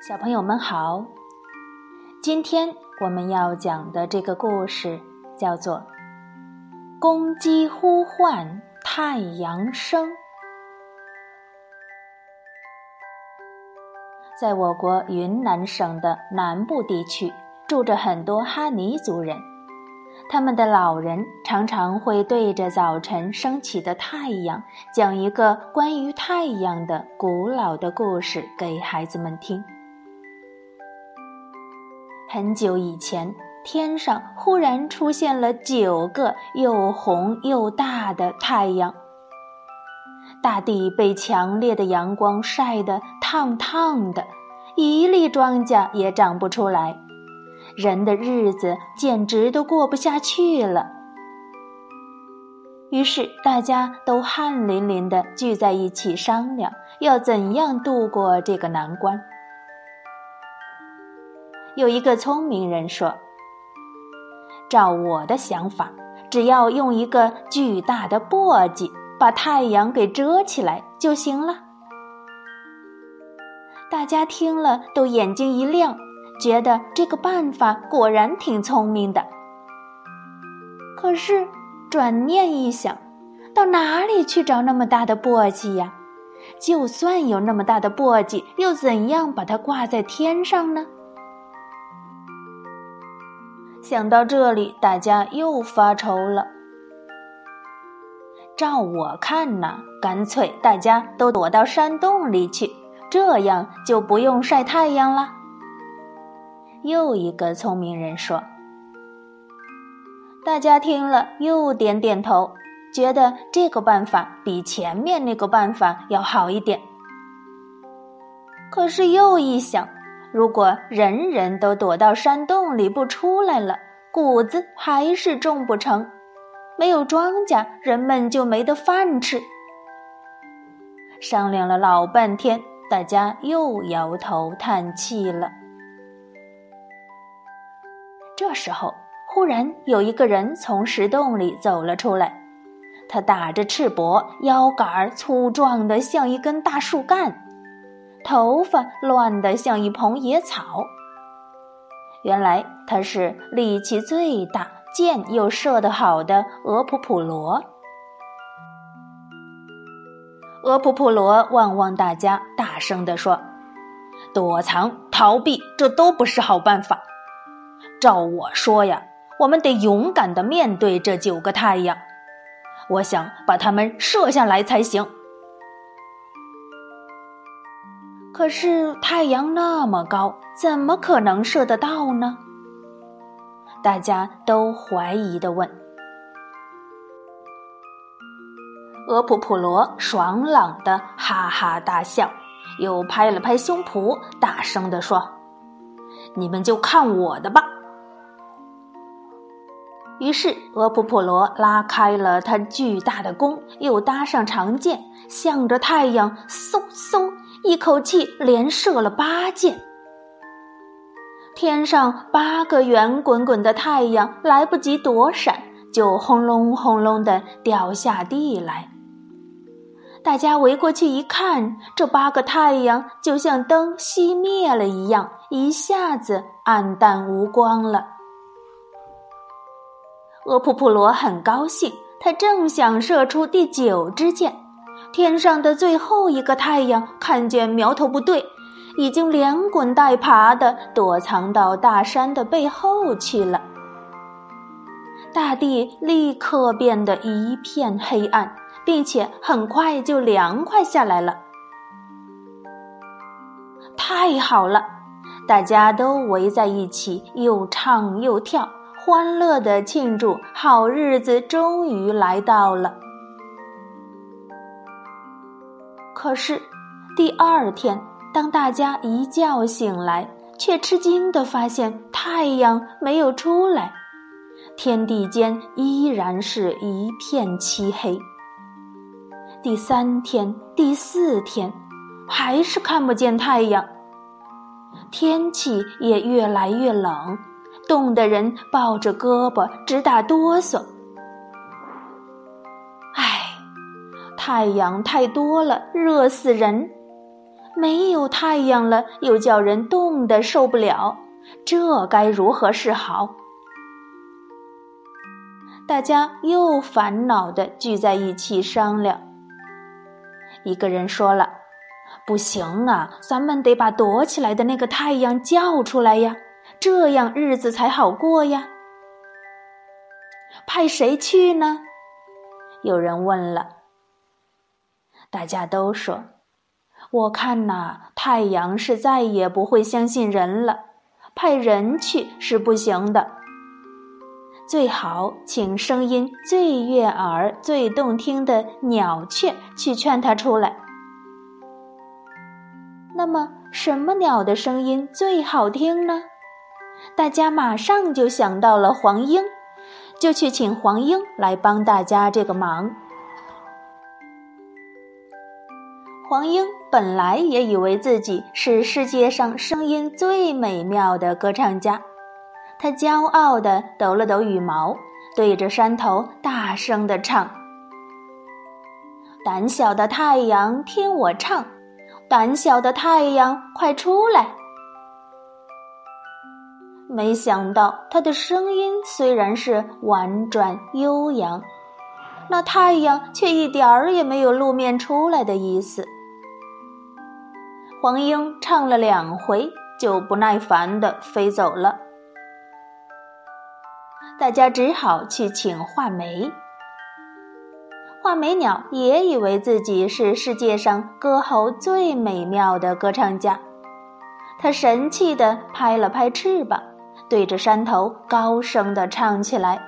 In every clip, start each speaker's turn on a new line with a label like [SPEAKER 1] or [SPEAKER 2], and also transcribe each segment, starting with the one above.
[SPEAKER 1] 小朋友们好，今天我们要讲的这个故事叫做《公鸡呼唤太阳升》。在我国云南省的南部地区，住着很多哈尼族人，他们的老人常常会对着早晨升起的太阳，讲一个关于太阳的古老的故事给孩子们听。很久以前，天上忽然出现了九个又红又大的太阳。大地被强烈的阳光晒得烫烫的，一粒庄稼也长不出来，人的日子简直都过不下去了。于是，大家都汗淋淋的聚在一起商量，要怎样度过这个难关。有一个聪明人说：“照我的想法，只要用一个巨大的簸箕把太阳给遮起来就行了。”大家听了都眼睛一亮，觉得这个办法果然挺聪明的。可是转念一想，到哪里去找那么大的簸箕呀？就算有那么大的簸箕，又怎样把它挂在天上呢？想到这里，大家又发愁了。照我看呢，干脆大家都躲到山洞里去，这样就不用晒太阳了。又一个聪明人说：“大家听了又点点头，觉得这个办法比前面那个办法要好一点。”可是又一想。如果人人都躲到山洞里不出来了，谷子还是种不成，没有庄稼，人们就没得饭吃。商量了老半天，大家又摇头叹气了。这时候，忽然有一个人从石洞里走了出来，他打着赤膊，腰杆粗壮的像一根大树干。头发乱得像一蓬野草。原来他是力气最大、箭又射得好的俄普普罗。俄普普罗望望大家，大声地说：“躲藏、逃避，这都不是好办法。照我说呀，我们得勇敢的面对这九个太阳。我想把它们射下来才行。”可是太阳那么高，怎么可能射得到呢？大家都怀疑的问。俄普普罗爽朗的哈哈大笑，又拍了拍胸脯，大声的说：“你们就看我的吧！”于是俄普普罗拉开了他巨大的弓，又搭上长箭，向着太阳嗖嗖。一口气连射了八箭，天上八个圆滚滚的太阳来不及躲闪，就轰隆轰隆的掉下地来。大家围过去一看，这八个太阳就像灯熄灭了一样，一下子暗淡无光了。俄普普罗很高兴，他正想射出第九支箭。天上的最后一个太阳看见苗头不对，已经连滚带爬的躲藏到大山的背后去了。大地立刻变得一片黑暗，并且很快就凉快下来了。太好了，大家都围在一起，又唱又跳，欢乐的庆祝好日子终于来到了。可是，第二天，当大家一觉醒来，却吃惊的发现太阳没有出来，天地间依然是一片漆黑。第三天、第四天，还是看不见太阳，天气也越来越冷，冻得人抱着胳膊直打哆嗦。太阳太多了，热死人！没有太阳了，又叫人冻得受不了，这该如何是好？大家又烦恼的聚在一起商量。一个人说了：“不行啊，咱们得把躲起来的那个太阳叫出来呀，这样日子才好过呀。”派谁去呢？有人问了。大家都说：“我看呐，太阳是再也不会相信人了，派人去是不行的。最好请声音最悦耳、最动听的鸟雀去劝他出来。那么，什么鸟的声音最好听呢？大家马上就想到了黄莺。”就去请黄莺来帮大家这个忙。黄莺本来也以为自己是世界上声音最美妙的歌唱家，他骄傲地抖了抖羽毛，对着山头大声地唱：“胆小的太阳，听我唱！胆小的太阳，快出来！”没想到，他的声音虽然是婉转悠扬，那太阳却一点儿也没有露面出来的意思。黄莺唱了两回，就不耐烦的飞走了。大家只好去请画眉。画眉鸟也以为自己是世界上歌喉最美妙的歌唱家，它神气的拍了拍翅膀。对着山头高声的唱起来：“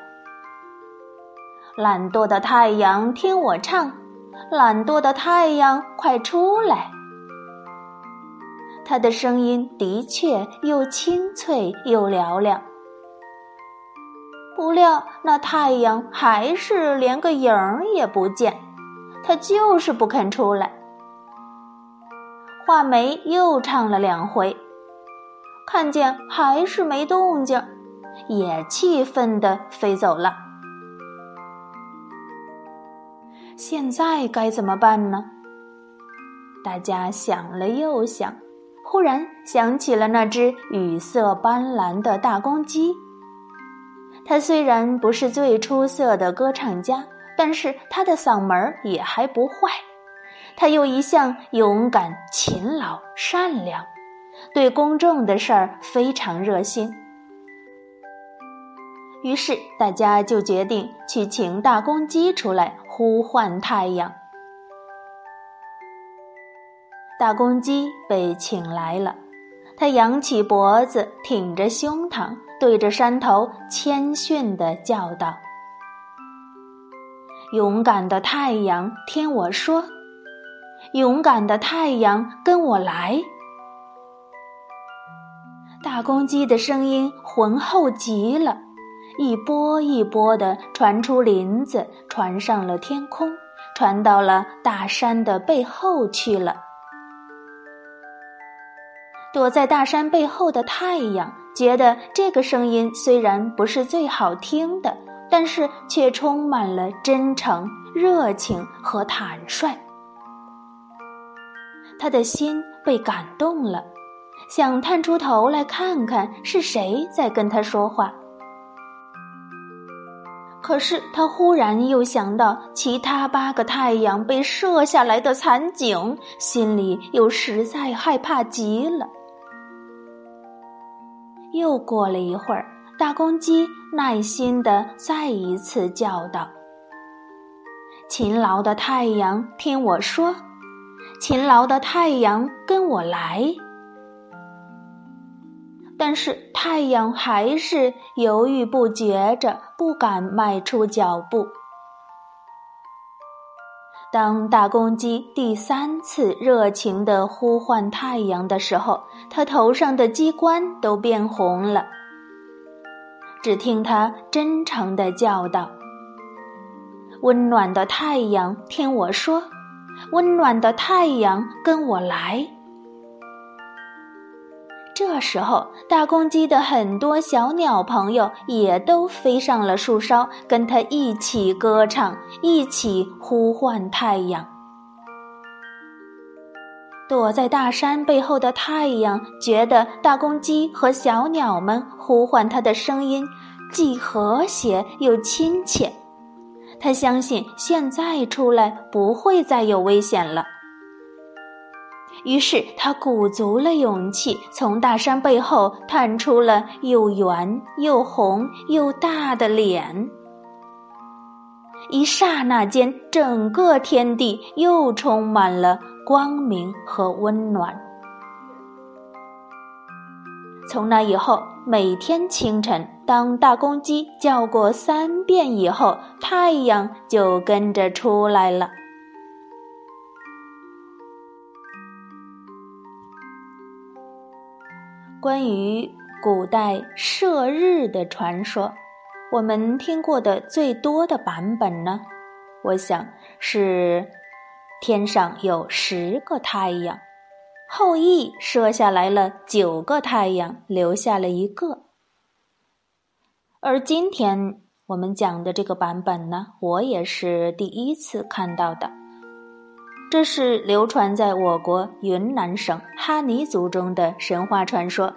[SPEAKER 1] 懒惰的太阳，听我唱！懒惰的太阳，快出来！”他的声音的确又清脆又嘹亮。不料那太阳还是连个影儿也不见，他就是不肯出来。画眉又唱了两回。看见还是没动静，也气愤的飞走了。现在该怎么办呢？大家想了又想，忽然想起了那只羽色斑斓的大公鸡。它虽然不是最出色的歌唱家，但是它的嗓门也还不坏。它又一向勇敢、勤劳、善良。对公众的事儿非常热心，于是大家就决定去请大公鸡出来呼唤太阳。大公鸡被请来了，它扬起脖子，挺着胸膛，对着山头谦逊地叫道：“勇敢的太阳，听我说，勇敢的太阳，跟我来。”大公鸡的声音浑厚极了，一波一波的传出林子，传上了天空，传到了大山的背后去了。躲在大山背后的太阳觉得这个声音虽然不是最好听的，但是却充满了真诚、热情和坦率。他的心被感动了。想探出头来看看是谁在跟他说话，可是他忽然又想到其他八个太阳被射下来的惨景，心里又实在害怕极了。又过了一会儿，大公鸡耐心的再一次叫道：“勤劳的太阳，听我说，勤劳的太阳，跟我来。”但是太阳还是犹豫不决着，不敢迈出脚步。当大公鸡第三次热情的呼唤太阳的时候，它头上的鸡冠都变红了。只听它真诚的叫道：“温暖的太阳，听我说，温暖的太阳，跟我来。”这时候，大公鸡的很多小鸟朋友也都飞上了树梢，跟它一起歌唱，一起呼唤太阳。躲在大山背后的太阳觉得大公鸡和小鸟们呼唤它的声音既和谐又亲切。他相信现在出来不会再有危险了。于是他鼓足了勇气，从大山背后探出了又圆又红又大的脸。一刹那间，整个天地又充满了光明和温暖。从那以后，每天清晨，当大公鸡叫过三遍以后，太阳就跟着出来了。关于古代射日的传说，我们听过的最多的版本呢，我想是天上有十个太阳，后羿射下来了九个太阳，留下了一个。而今天我们讲的这个版本呢，我也是第一次看到的。这是流传在我国云南省哈尼族中的神话传说。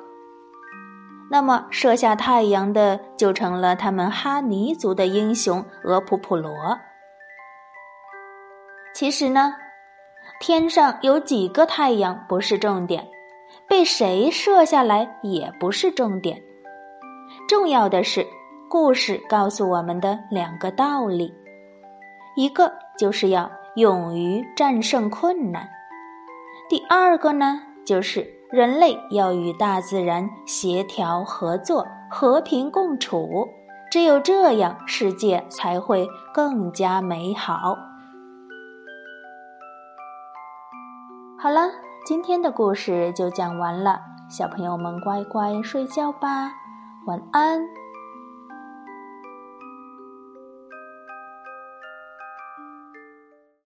[SPEAKER 1] 那么射下太阳的就成了他们哈尼族的英雄俄普普罗。其实呢，天上有几个太阳不是重点，被谁射下来也不是重点，重要的是故事告诉我们的两个道理，一个就是要。勇于战胜困难。第二个呢，就是人类要与大自然协调合作、和平共处，只有这样，世界才会更加美好。好了，今天的故事就讲完了，小朋友们乖乖睡觉吧，晚安。